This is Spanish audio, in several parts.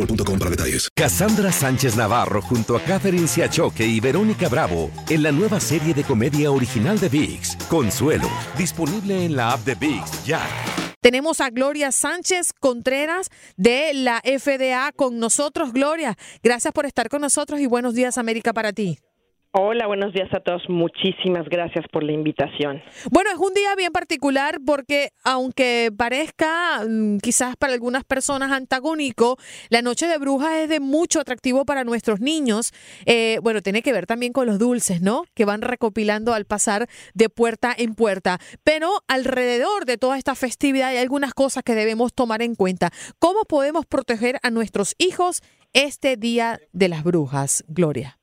boostmobile.com para detalles. Cassandra Sánchez Navarro junto a Catherine Siachoque y Verónica Bravo en la nueva serie de comedia original de VIX, Consuelo, disponible en la app de VIX ya. Tenemos a Gloria Sánchez Contreras de la FDA con nosotros. Gloria, gracias por estar con nosotros y buenos días América para ti. Hola, buenos días a todos. Muchísimas gracias por la invitación. Bueno, es un día bien particular porque aunque parezca mm, quizás para algunas personas antagónico, la noche de brujas es de mucho atractivo para nuestros niños. Eh, bueno, tiene que ver también con los dulces, ¿no? Que van recopilando al pasar de puerta en puerta. Pero alrededor de toda esta festividad hay algunas cosas que debemos tomar en cuenta. ¿Cómo podemos proteger a nuestros hijos este día de las brujas, Gloria?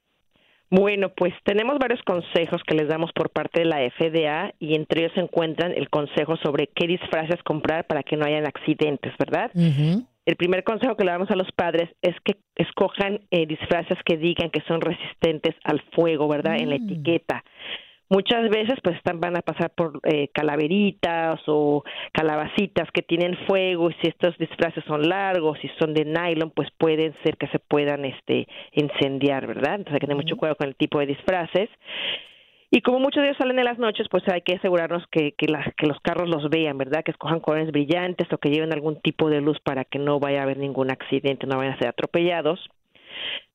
Bueno, pues tenemos varios consejos que les damos por parte de la FDA y entre ellos se encuentran el consejo sobre qué disfraces comprar para que no hayan accidentes, ¿verdad? El primer consejo que le damos a los padres es que escojan eh, disfraces que digan que son resistentes al fuego, ¿verdad? En la Mm. etiqueta. Muchas veces pues están, van a pasar por eh, calaveritas o calabacitas que tienen fuego y si estos disfraces son largos y son de nylon pues pueden ser que se puedan este incendiar, ¿verdad? Entonces hay que tener mucho cuidado con el tipo de disfraces. Y como muchos de ellos salen en las noches, pues hay que asegurarnos que, que, que los carros los vean, ¿verdad? Que escojan colores brillantes o que lleven algún tipo de luz para que no vaya a haber ningún accidente, no vayan a ser atropellados.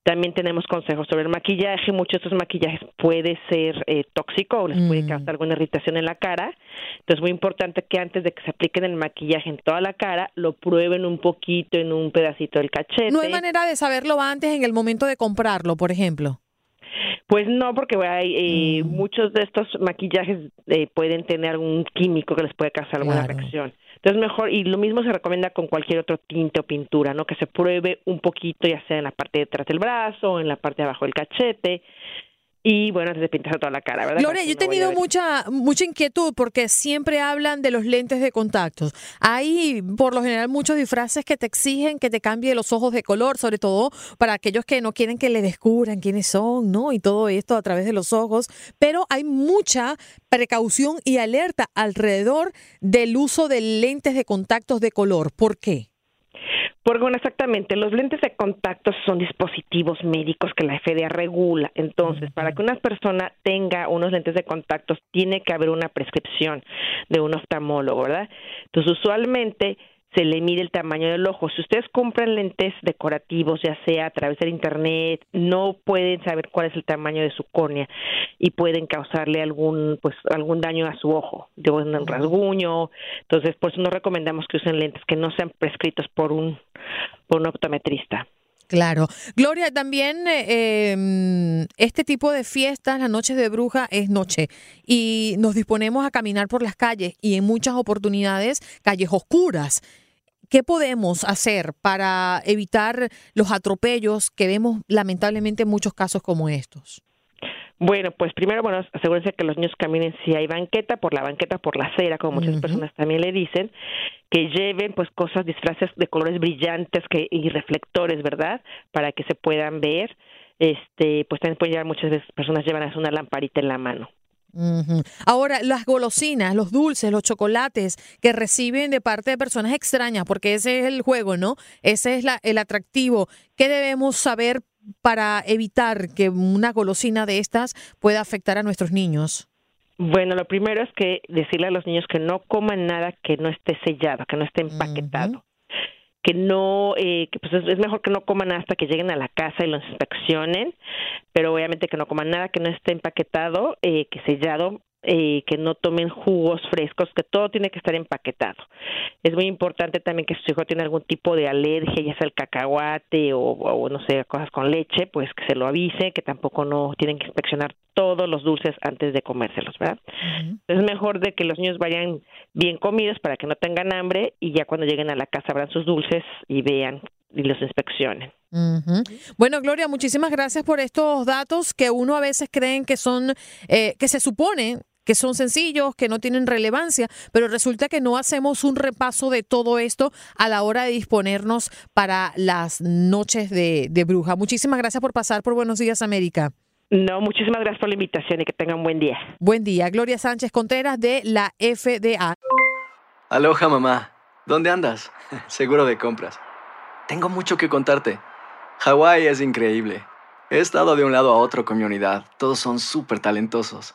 También tenemos consejos sobre el maquillaje. Muchos de estos maquillajes puede ser eh, tóxico o les puede Mm. causar alguna irritación en la cara. Entonces, es muy importante que antes de que se apliquen el maquillaje en toda la cara, lo prueben un poquito en un pedacito del cachete. No hay manera de saberlo antes en el momento de comprarlo, por ejemplo. Pues no, porque hay, eh, muchos de estos maquillajes eh, pueden tener algún químico que les puede causar alguna Claro. reacción. Entonces mejor, y lo mismo se recomienda con cualquier otro tinte o pintura, ¿no? Que se pruebe un poquito, ya sea en la parte de atrás del brazo, o en la parte de abajo del cachete, y bueno, antes de pintarse toda la cara, ¿verdad? Que yo he tenido mucha, mucha inquietud porque siempre hablan de los lentes de contactos. Hay, por lo general, muchos disfraces que te exigen que te cambie los ojos de color, sobre todo para aquellos que no quieren que le descubran quiénes son, ¿no? Y todo esto a través de los ojos. Pero hay mucha precaución y alerta alrededor del uso de lentes de contactos de color. ¿Por qué? Porque, bueno, exactamente, los lentes de contacto son dispositivos médicos que la FDA regula. Entonces, para que una persona tenga unos lentes de contacto, tiene que haber una prescripción de un oftalmólogo, ¿verdad? Entonces, usualmente se le mide el tamaño del ojo. Si ustedes compran lentes decorativos, ya sea a través del internet, no pueden saber cuál es el tamaño de su córnea y pueden causarle algún pues algún daño a su ojo, de un rasguño. Entonces, por eso no recomendamos que usen lentes que no sean prescritos por un por un optometrista. Claro. Gloria, también eh, em, este tipo de fiestas, las noches de bruja, es noche y nos disponemos a caminar por las calles y en muchas oportunidades calles oscuras. ¿Qué podemos hacer para evitar los atropellos que vemos lamentablemente en muchos casos como estos? Bueno, pues primero, bueno, asegúrense que los niños caminen si hay banqueta, por la banqueta, por la acera, como muchas personas también le dicen, que lleven pues cosas, disfraces de colores brillantes que, y reflectores, ¿verdad? Para que se puedan ver. Este, pues también pueden llevar, muchas veces personas llevan una lamparita en la mano. Ahora, las golosinas, los dulces, los chocolates que reciben de parte de personas extrañas, porque ese es el juego, ¿no? Ese es la- el atractivo. ¿Qué debemos saber para evitar que una golosina de estas pueda afectar a nuestros niños? Bueno, lo primero es que decirle a los niños que no coman nada que no esté sellado, que no esté empaquetado. Que no, eh, que pues es, es mejor que no coman hasta que lleguen a la casa y los inspeccionen, pero obviamente que no coman nada que no esté empaquetado, eh, que sellado, eh, que no tomen jugos frescos, que todo tiene que estar empaquetado. Es muy importante también que si su hijo tiene algún tipo de alergia, ya sea el cacahuate o, o no sé, cosas con leche, pues que se lo avise, que tampoco no tienen que inspeccionar todos los dulces antes de comérselos, ¿verdad? Es mejor de que los niños vayan bien comidos para que no tengan hambre y ya cuando lleguen a la casa abran sus dulces y vean y los inspeccionen. Bueno, Gloria, muchísimas gracias por estos datos que uno a veces creen que son, eh, que se supone que son sencillos, que no tienen relevancia, pero resulta que no hacemos un repaso de todo esto a la hora de disponernos para las noches de, de bruja. Muchísimas gracias por pasar por Buenos Días América. No, muchísimas gracias por la invitación y que tengan buen día. Buen día, Gloria Sánchez Contreras de la FDA. Aloha mamá, ¿dónde andas? Seguro de compras. Tengo mucho que contarte. Hawái es increíble. He estado de un lado a otro con mi unidad. Todos son súper talentosos.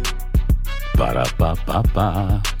Para, pa, pa, pa.